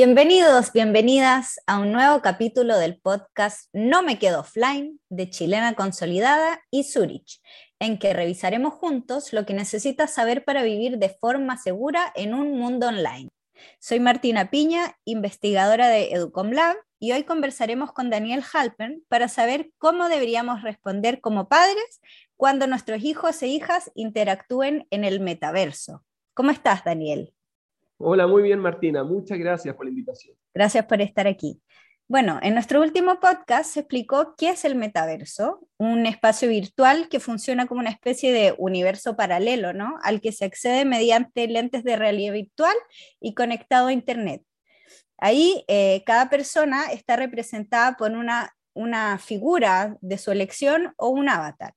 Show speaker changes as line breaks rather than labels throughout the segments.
Bienvenidos, bienvenidas a un nuevo capítulo del podcast No me quedo offline de Chilena Consolidada y Zurich, en que revisaremos juntos lo que necesitas saber para vivir de forma segura en un mundo online. Soy Martina Piña, investigadora de Educom Lab, y hoy conversaremos con Daniel Halpern para saber cómo deberíamos responder como padres cuando nuestros hijos e hijas interactúen en el metaverso. ¿Cómo estás, Daniel?
Hola, muy bien Martina, muchas gracias por la invitación.
Gracias por estar aquí. Bueno, en nuestro último podcast se explicó qué es el metaverso, un espacio virtual que funciona como una especie de universo paralelo, ¿no? Al que se accede mediante lentes de realidad virtual y conectado a Internet. Ahí eh, cada persona está representada por una, una figura de su elección o un avatar.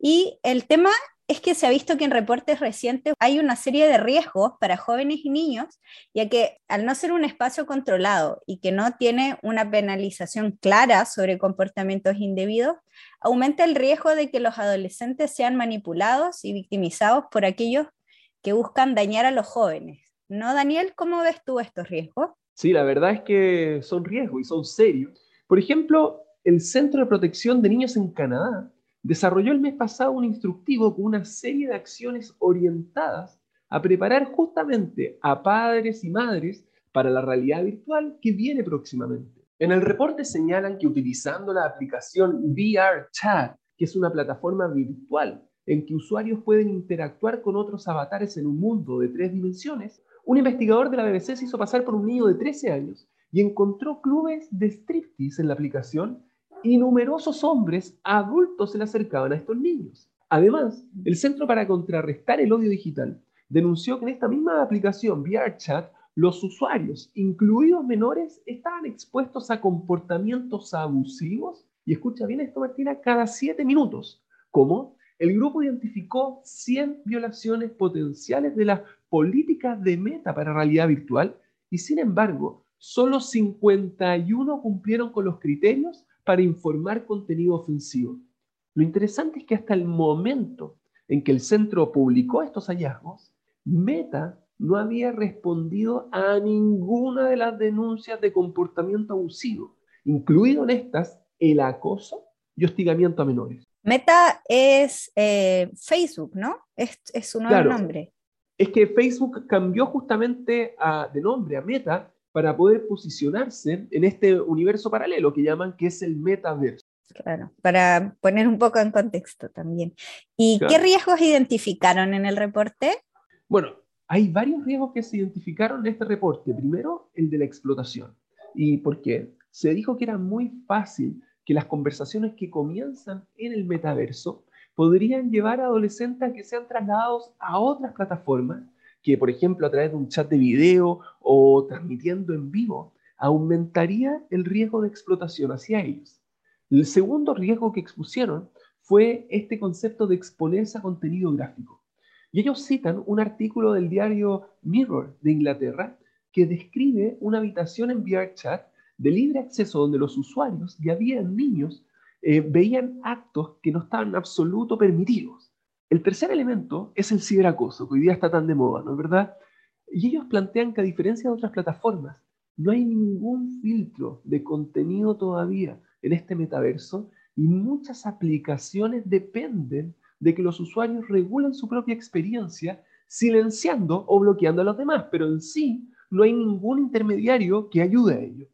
Y el tema es que se ha visto que en reportes recientes hay una serie de riesgos para jóvenes y niños, ya que al no ser un espacio controlado y que no tiene una penalización clara sobre comportamientos indebidos, aumenta el riesgo de que los adolescentes sean manipulados y victimizados por aquellos que buscan dañar a los jóvenes. ¿No, Daniel? ¿Cómo ves tú estos riesgos?
Sí, la verdad es que son riesgos y son serios. Por ejemplo, el Centro de Protección de Niños en Canadá desarrolló el mes pasado un instructivo con una serie de acciones orientadas a preparar justamente a padres y madres para la realidad virtual que viene próximamente. En el reporte señalan que utilizando la aplicación VR Chat, que es una plataforma virtual en que usuarios pueden interactuar con otros avatares en un mundo de tres dimensiones, un investigador de la BBC se hizo pasar por un niño de 13 años y encontró clubes de striptease en la aplicación y numerosos hombres adultos se le acercaban a estos niños. Además, el Centro para Contrarrestar el Odio Digital denunció que en esta misma aplicación VRChat los usuarios, incluidos menores, estaban expuestos a comportamientos abusivos, y escucha bien esto Martina, cada siete minutos. ¿Cómo? El grupo identificó 100 violaciones potenciales de las políticas de meta para realidad virtual y sin embargo, solo 51 cumplieron con los criterios para informar contenido ofensivo. Lo interesante es que hasta el momento en que el centro publicó estos hallazgos, Meta no había respondido a ninguna de las denuncias de comportamiento abusivo, incluido en estas el acoso y hostigamiento a menores.
Meta es eh, Facebook, ¿no? Es, su nuevo nombre.
Es que Facebook cambió justamente de nombre a Meta para poder posicionarse en este universo paralelo que llaman que es el metaverso.
Claro, para poner un poco en contexto también. ¿Y qué riesgos identificaron en el reporte?
Bueno, hay varios riesgos que se identificaron en este reporte. Primero, el de la explotación. ¿Y por qué? Se dijo que era muy fácil que las conversaciones que comienzan en el metaverso podrían llevar a adolescentes a que sean trasladados a otras plataformas que, por ejemplo, a través de un chat de video o transmitiendo en vivo, aumentaría el riesgo de explotación hacia ellos. El segundo riesgo que expusieron fue este concepto de exponerse a contenido gráfico. Y ellos citan un artículo del diario Mirror de Inglaterra que describe una habitación en VRChat de libre acceso donde los usuarios y había niños eh, veían actos que no estaban en absoluto permitidos. El tercer elemento es el ciberacoso, que hoy día está tan de moda, ¿no es verdad? Y ellos plantean que a diferencia de otras plataformas, no hay ningún filtro de contenido todavía en este metaverso y muchas aplicaciones dependen de que los usuarios regulen su propia experiencia silenciando o bloqueando a los demás, pero en sí no hay ningún intermediario que ayude a ello.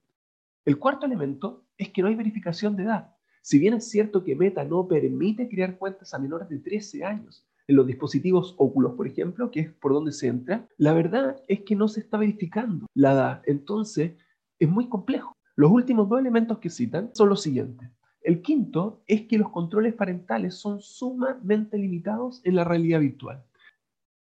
El cuarto elemento es que no hay verificación de edad. Si bien es cierto que Meta no permite crear cuentas a menores de 13 años en los dispositivos Oculus, por ejemplo, que es por donde se entra, la verdad es que no se está verificando la edad. Entonces, es muy complejo. Los últimos dos elementos que citan son los siguientes. El quinto es que los controles parentales son sumamente limitados en la realidad virtual.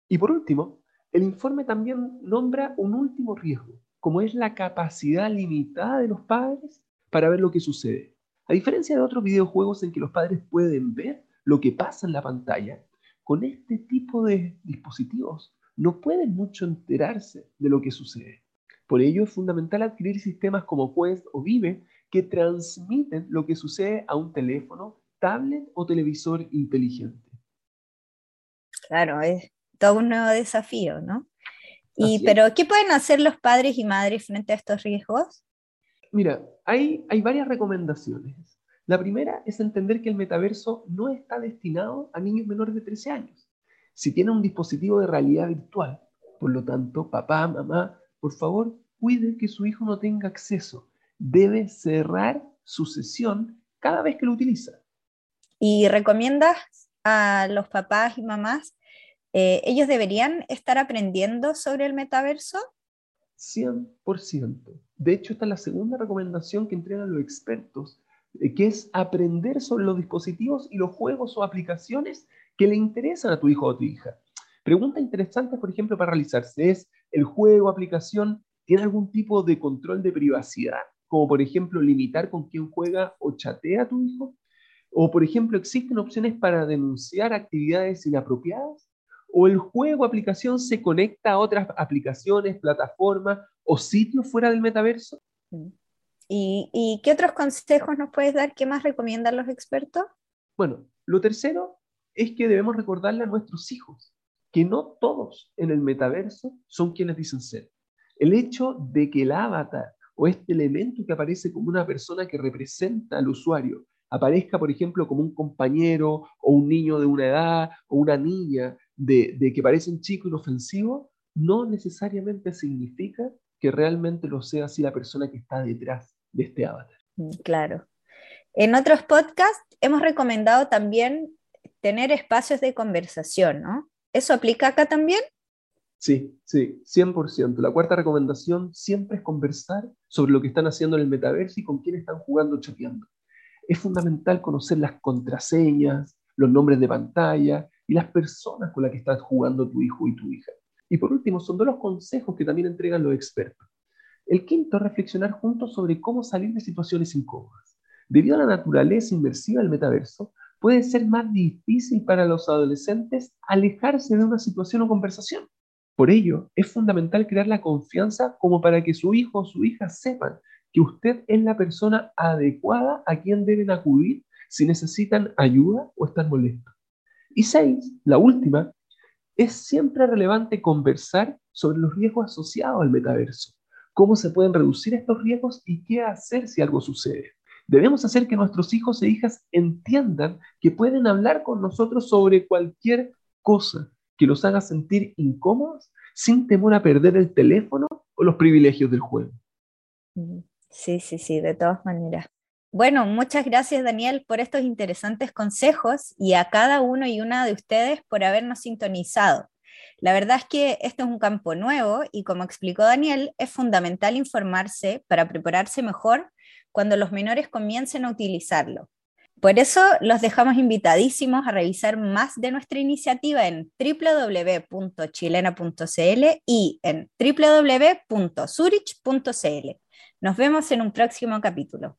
Y por último, el informe también nombra un último riesgo, como es la capacidad limitada de los padres para ver lo que sucede. A diferencia de otros videojuegos en que los padres pueden ver lo que pasa en la pantalla, con este tipo de dispositivos no pueden mucho enterarse de lo que sucede. Por ello es fundamental adquirir sistemas como Quest o Vive que transmiten lo que sucede a un teléfono, tablet o televisor inteligente.
Claro, es todo un nuevo desafío, ¿no? Y, pero, ¿qué pueden hacer los padres y madres frente a estos riesgos?
Mira, hay, varias recomendaciones. La primera es entender que el metaverso no está destinado a niños menores de 13 años. Si tienen un dispositivo de realidad virtual, por lo tanto, papá, mamá, por favor, cuide que su hijo no tenga acceso. Debe cerrar su sesión cada vez que lo utiliza.
¿Y recomiendas a los papás y mamás, eh, ellos deberían estar aprendiendo sobre el metaverso?
100%. De hecho, esta es la segunda recomendación que entregan los expertos, eh, que es aprender sobre los dispositivos y los juegos o aplicaciones que le interesan a tu hijo o a tu hija. Pregunta interesante, por ejemplo, para realizarse es, ¿el juego o aplicación tiene algún tipo de control de privacidad? Como por ejemplo limitar con quién juega o chatea a tu hijo. O por ejemplo, ¿existen opciones para denunciar actividades inapropiadas? ¿O el juego o aplicación se conecta a otras aplicaciones, plataformas o sitios fuera del metaverso?
Mm. ¿Y, ¿Y, qué otros consejos nos puedes dar? ¿Qué más recomiendan los expertos?
Bueno, lo tercero es que debemos recordarle a nuestros hijos que no todos en el metaverso son quienes dicen ser. El hecho de que el avatar o este elemento que aparece como una persona que representa al usuario aparezca, por ejemplo, como un compañero o un niño de una edad o una niña de, de que parece un chico inofensivo, no necesariamente significa que realmente lo sea así la persona que está detrás de este avatar.
Mm, claro. En otros podcasts hemos recomendado también tener espacios de conversación, ¿no? ¿Eso aplica acá también?
Sí, sí, 100%. La cuarta recomendación siempre es conversar sobre lo que están haciendo en el metaverso y con quién están jugando o chateando. Es fundamental conocer las contraseñas, los nombres de pantalla y las personas con las que estás jugando tu hijo y tu hija. Y por último, son dos los consejos que también entregan los expertos. El quinto es reflexionar juntos sobre cómo salir de situaciones incómodas. Debido a la naturaleza inmersiva del metaverso, puede ser más difícil para los adolescentes alejarse de una situación o conversación. Por ello, es fundamental crear la confianza como para que su hijo o su hija sepan que usted es la persona adecuada a quien deben acudir si necesitan ayuda o están molestos. Y seis, la última, es siempre relevante conversar sobre los riesgos asociados al metaverso, cómo se pueden reducir estos riesgos y qué hacer si algo sucede. Debemos hacer que nuestros hijos e hijas entiendan que pueden hablar con nosotros sobre cualquier cosa que los haga sentir incómodos sin temor a perder el teléfono o los privilegios del juego.
Mm, sí, sí, sí, de todas maneras. Bueno, muchas gracias Daniel por estos interesantes consejos y a cada uno y una de ustedes por habernos sintonizado. La verdad es que esto es un campo nuevo y como explicó Daniel, es fundamental informarse para prepararse mejor cuando los menores comiencen a utilizarlo. Por eso los dejamos invitadísimos a revisar más de nuestra iniciativa en www.chilena.cl y en www.zurich.cl. Nos vemos en un próximo capítulo.